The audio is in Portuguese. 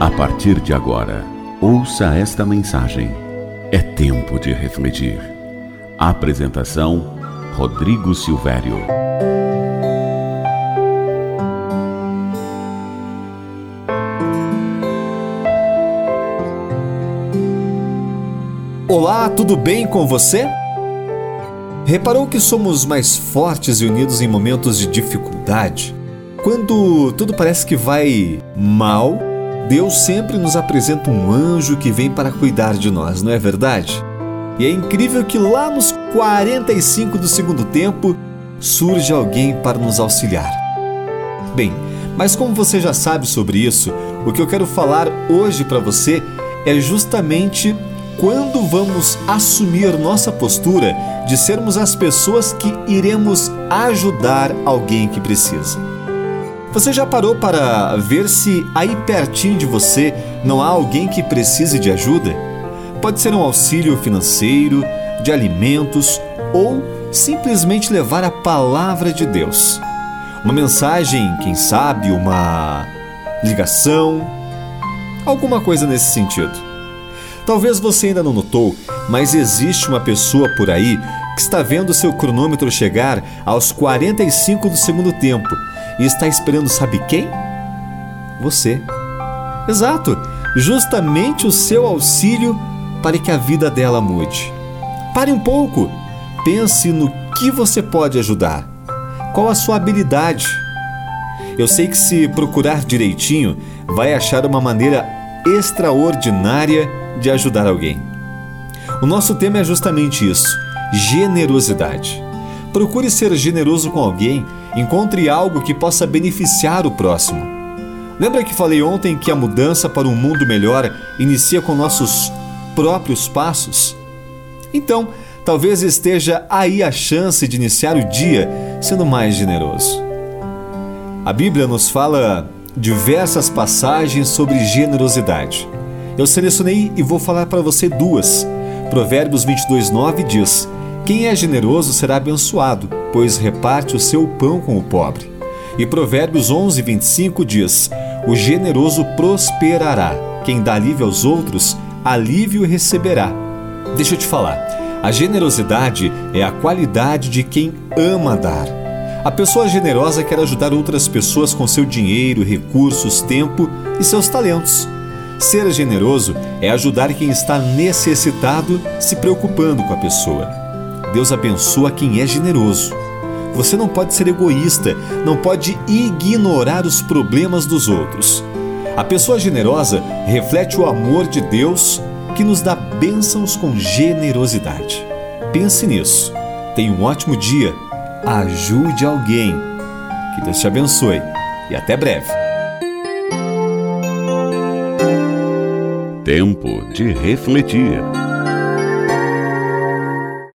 A partir de agora, ouça esta mensagem. É tempo de refletir. Apresentação: Rodrigo Silvério. Olá, tudo bem com você? Reparou que somos mais fortes e unidos em momentos de dificuldade? Quando tudo parece que vai mal, Deus sempre nos apresenta um anjo que vem para cuidar de nós, não é verdade? E é incrível que lá nos 45 do segundo tempo surge alguém para nos auxiliar. Bem, mas como você já sabe sobre isso, o que eu quero falar hoje para você é justamente quando vamos assumir nossa postura de sermos as pessoas que iremos ajudar alguém que precisa. Você já parou para ver se aí pertinho de você não há alguém que precise de ajuda? Pode ser um auxílio financeiro, de alimentos ou simplesmente levar a palavra de Deus. Uma mensagem, quem sabe, uma ligação, alguma coisa nesse sentido. Talvez você ainda não notou, mas existe uma pessoa por aí que está vendo seu cronômetro chegar aos 45 do segundo tempo e está esperando, sabe quem? Você. Exato, justamente o seu auxílio para que a vida dela mude. Pare um pouco, pense no que você pode ajudar. Qual a sua habilidade? Eu sei que se procurar direitinho, vai achar uma maneira extraordinária de ajudar alguém. O nosso tema é justamente isso: generosidade. Procure ser generoso com alguém, encontre algo que possa beneficiar o próximo. Lembra que falei ontem que a mudança para um mundo melhor inicia com nossos próprios passos? Então, talvez esteja aí a chance de iniciar o dia sendo mais generoso. A Bíblia nos fala diversas passagens sobre generosidade. Eu selecionei e vou falar para você duas. Provérbios 22:9 diz: Quem é generoso será abençoado, pois reparte o seu pão com o pobre. E Provérbios 11:25 diz: O generoso prosperará. Quem dá alívio aos outros, alívio receberá. Deixa eu te falar. A generosidade é a qualidade de quem ama dar. A pessoa generosa quer ajudar outras pessoas com seu dinheiro, recursos, tempo e seus talentos. Ser generoso é ajudar quem está necessitado, se preocupando com a pessoa. Deus abençoa quem é generoso. Você não pode ser egoísta, não pode ignorar os problemas dos outros. A pessoa generosa reflete o amor de Deus que nos dá bênçãos com generosidade. Pense nisso. Tenha um ótimo dia. Ajude alguém. Que Deus te abençoe e até breve. Tempo de refletir.